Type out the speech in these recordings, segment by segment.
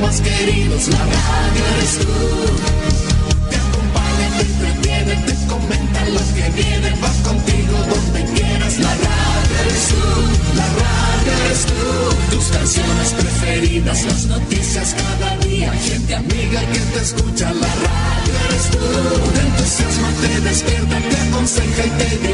más queridos, la radio eres tú. Te acompaña, te entretiene, te comenta los que vienen, vas contigo donde quieras, la radio eres tú, la radio eres tú. Tus canciones preferidas, las noticias cada día, gente amiga que te escucha, la radio eres tú. Te entusiasma, te despierta, te aconseja y te divierte,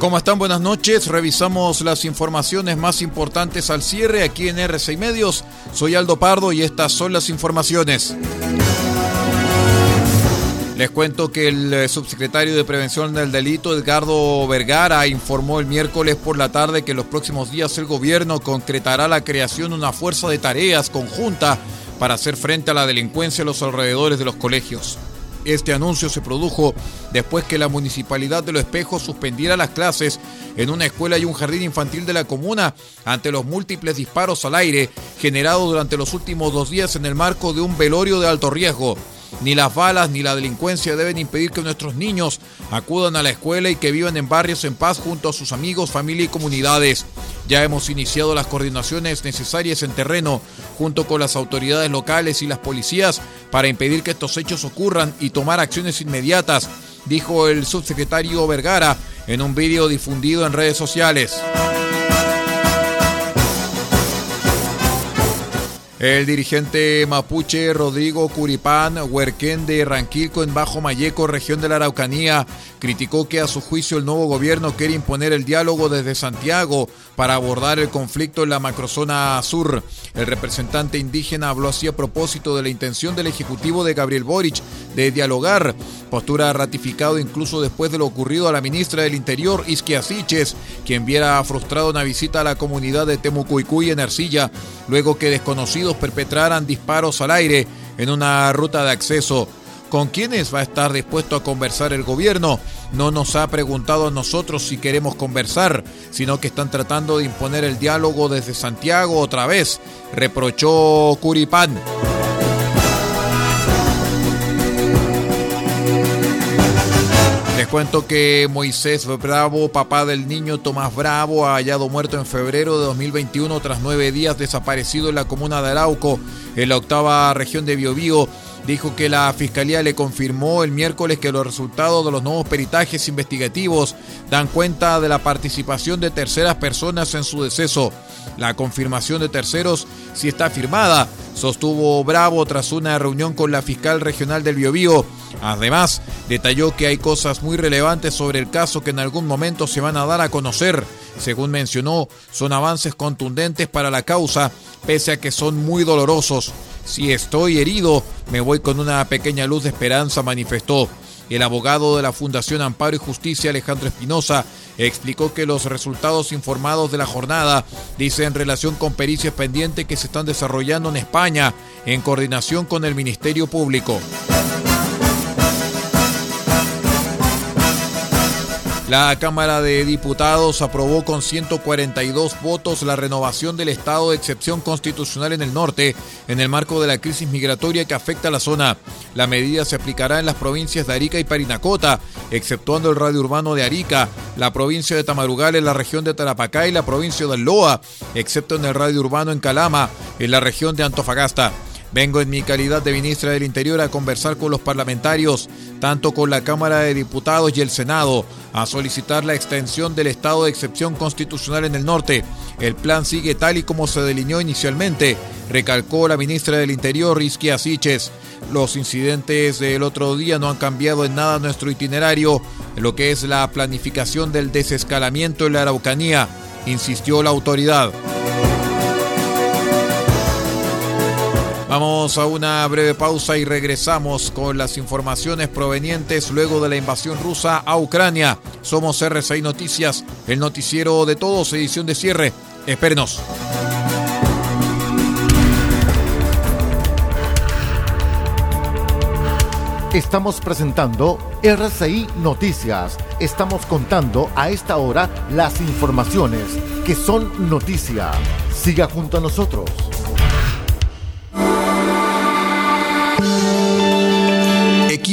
¿Cómo están? Buenas noches. Revisamos las informaciones más importantes al cierre aquí en R6 Medios. Soy Aldo Pardo y estas son las informaciones. Les cuento que el eh, subsecretario de Prevención del Delito, Edgardo Vergara, informó el miércoles por la tarde que en los próximos días el gobierno concretará la creación de una fuerza de tareas conjunta para hacer frente a la delincuencia en los alrededores de los colegios. Este anuncio se produjo después que la municipalidad de Los Espejos suspendiera las clases en una escuela y un jardín infantil de la comuna ante los múltiples disparos al aire generados durante los últimos dos días en el marco de un velorio de alto riesgo. Ni las balas ni la delincuencia deben impedir que nuestros niños acudan a la escuela y que vivan en barrios en paz junto a sus amigos, familia y comunidades. Ya hemos iniciado las coordinaciones necesarias en terreno junto con las autoridades locales y las policías para impedir que estos hechos ocurran y tomar acciones inmediatas, dijo el subsecretario Vergara en un vídeo difundido en redes sociales. El dirigente mapuche Rodrigo Curipán, huerquén de Ranquilco en Bajo Mayeco, región de la Araucanía, criticó que a su juicio el nuevo gobierno quiere imponer el diálogo desde Santiago para abordar el conflicto en la macrozona sur. El representante indígena habló así a propósito de la intención del Ejecutivo de Gabriel Boric de dialogar, postura ratificado incluso después de lo ocurrido a la ministra del Interior, Isquia Siches, quien viera frustrado una visita a la comunidad de Temucuicuy en Ercilla, luego que desconocidos perpetraran disparos al aire en una ruta de acceso ¿Con quiénes va a estar dispuesto a conversar el gobierno? No nos ha preguntado a nosotros si queremos conversar, sino que están tratando de imponer el diálogo desde Santiago otra vez, reprochó Curipán. Cuento que Moisés Bravo, papá del niño Tomás Bravo, ha hallado muerto en febrero de 2021 tras nueve días desaparecido en la comuna de Arauco, en la octava región de Biobío dijo que la Fiscalía le confirmó el miércoles que los resultados de los nuevos peritajes investigativos dan cuenta de la participación de terceras personas en su deceso. La confirmación de terceros sí está firmada, sostuvo Bravo tras una reunión con la fiscal regional del Biobío. Además, detalló que hay cosas muy relevantes sobre el caso que en algún momento se van a dar a conocer. Según mencionó, son avances contundentes para la causa, pese a que son muy dolorosos. Si estoy herido, me voy con una pequeña luz de esperanza, manifestó. El abogado de la Fundación Amparo y Justicia, Alejandro Espinosa, explicó que los resultados informados de la jornada dicen en relación con pericias pendientes que se están desarrollando en España en coordinación con el Ministerio Público. La Cámara de Diputados aprobó con 142 votos la renovación del estado de excepción constitucional en el norte en el marco de la crisis migratoria que afecta a la zona. La medida se aplicará en las provincias de Arica y Parinacota, exceptuando el radio urbano de Arica, la provincia de Tamarugal en la región de Tarapacá y la provincia de Loa, excepto en el radio urbano en Calama, en la región de Antofagasta. Vengo en mi calidad de ministra del Interior a conversar con los parlamentarios, tanto con la Cámara de Diputados y el Senado, a solicitar la extensión del estado de excepción constitucional en el norte. El plan sigue tal y como se delineó inicialmente, recalcó la ministra del Interior, Rizky Asiches. Los incidentes del otro día no han cambiado en nada nuestro itinerario, lo que es la planificación del desescalamiento en la Araucanía, insistió la autoridad. Vamos a una breve pausa y regresamos con las informaciones provenientes luego de la invasión rusa a Ucrania. Somos R6 Noticias, el noticiero de todos, edición de cierre. Espérenos. Estamos presentando RCI Noticias. Estamos contando a esta hora las informaciones que son noticia. Siga junto a nosotros.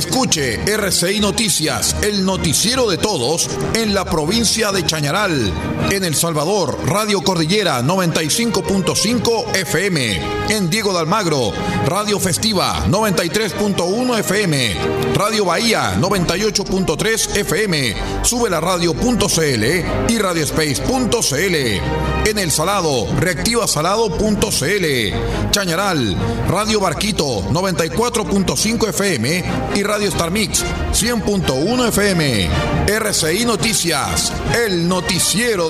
Escuche RCI Noticias, el noticiero de todos en la provincia de Chañaral. En El Salvador, Radio Cordillera 95.5 FM. En Diego de Almagro, Radio Festiva 93.1 FM. Radio Bahía 98.3 FM. Sube la radio.cl y radiospace.cl. En El Salado, reactivasalado.cl. Chañaral, Radio Barquito 94.5 FM y Radio Star Mix 100.1 FM. RCI Noticias, el noticiero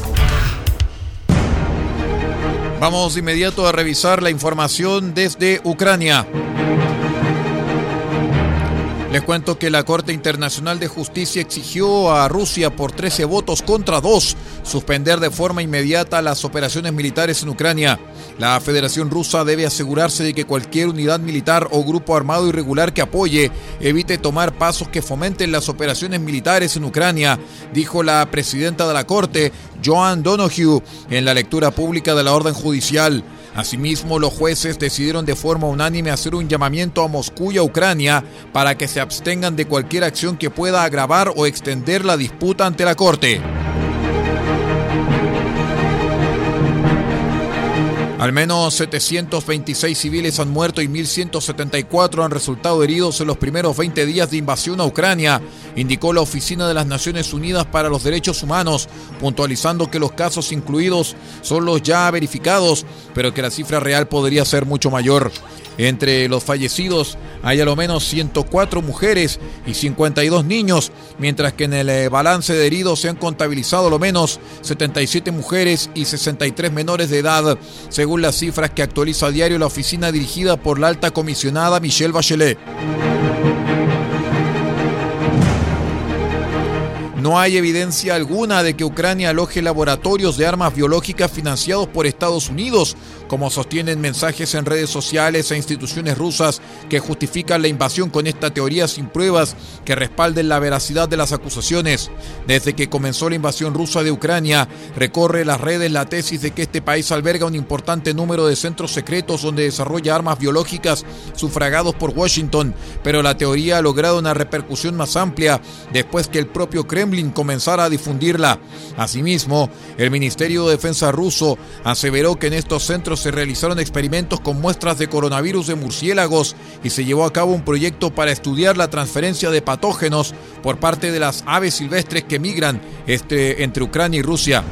Vamos de inmediato a revisar la información desde Ucrania. Les cuento que la Corte Internacional de Justicia exigió a Rusia por 13 votos contra 2 suspender de forma inmediata las operaciones militares en Ucrania. La Federación Rusa debe asegurarse de que cualquier unidad militar o grupo armado irregular que apoye evite tomar pasos que fomenten las operaciones militares en Ucrania, dijo la presidenta de la Corte, Joan Donoghue, en la lectura pública de la orden judicial. Asimismo, los jueces decidieron de forma unánime hacer un llamamiento a Moscú y a Ucrania para que se abstengan de cualquier acción que pueda agravar o extender la disputa ante la Corte. Al menos 726 civiles han muerto y 1.174 han resultado heridos en los primeros 20 días de invasión a Ucrania, indicó la Oficina de las Naciones Unidas para los Derechos Humanos, puntualizando que los casos incluidos son los ya verificados, pero que la cifra real podría ser mucho mayor. Entre los fallecidos hay a lo menos 104 mujeres y 52 niños, mientras que en el eh, balance de heridos se han contabilizado a lo menos 77 mujeres y 63 menores de edad, según las cifras que actualiza a diario la oficina dirigida por la alta comisionada Michelle Bachelet. No hay evidencia alguna de que Ucrania aloje laboratorios de armas biológicas financiados por Estados Unidos, como sostienen mensajes en redes sociales e instituciones rusas que justifican la invasión con esta teoría sin pruebas que respalden la veracidad de las acusaciones. Desde que comenzó la invasión rusa de Ucrania, recorre las redes la tesis de que este país alberga un importante número de centros secretos donde desarrolla armas biológicas sufragados por Washington, pero la teoría ha logrado una repercusión más amplia después que el propio Kremlin comenzara a difundirla. Asimismo, el Ministerio de Defensa ruso aseveró que en estos centros se realizaron experimentos con muestras de coronavirus de murciélagos y se llevó a cabo un proyecto para estudiar la transferencia de patógenos por parte de las aves silvestres que migran este, entre Ucrania y Rusia.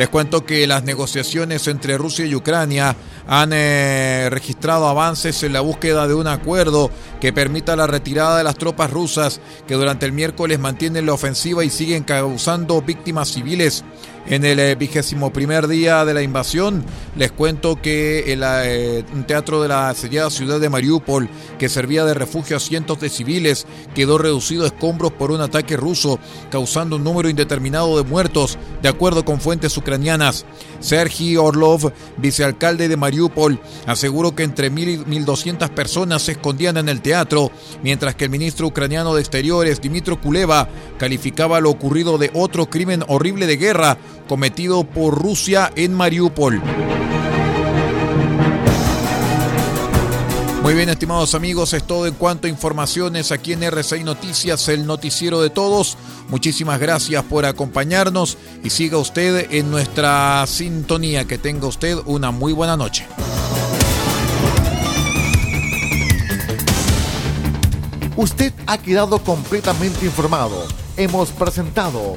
Les cuento que las negociaciones entre Rusia y Ucrania han eh, registrado avances en la búsqueda de un acuerdo que permita la retirada de las tropas rusas que durante el miércoles mantienen la ofensiva y siguen causando víctimas civiles. En el eh, vigésimo primer día de la invasión, les cuento que el eh, teatro de la asediada ciudad de Mariupol, que servía de refugio a cientos de civiles, quedó reducido a escombros por un ataque ruso, causando un número indeterminado de muertos, de acuerdo con fuentes ucranianas. Sergi Orlov, vicealcalde de Mariupol, aseguró que entre mil y 1.200 personas se escondían en el teatro, mientras que el ministro ucraniano de Exteriores, Dimitro Kuleva, calificaba lo ocurrido de otro crimen horrible de guerra cometido por Rusia en Mariupol. Muy bien, estimados amigos, es todo en cuanto a informaciones aquí en RCI Noticias, el noticiero de todos. Muchísimas gracias por acompañarnos y siga usted en nuestra sintonía. Que tenga usted una muy buena noche. Usted ha quedado completamente informado. Hemos presentado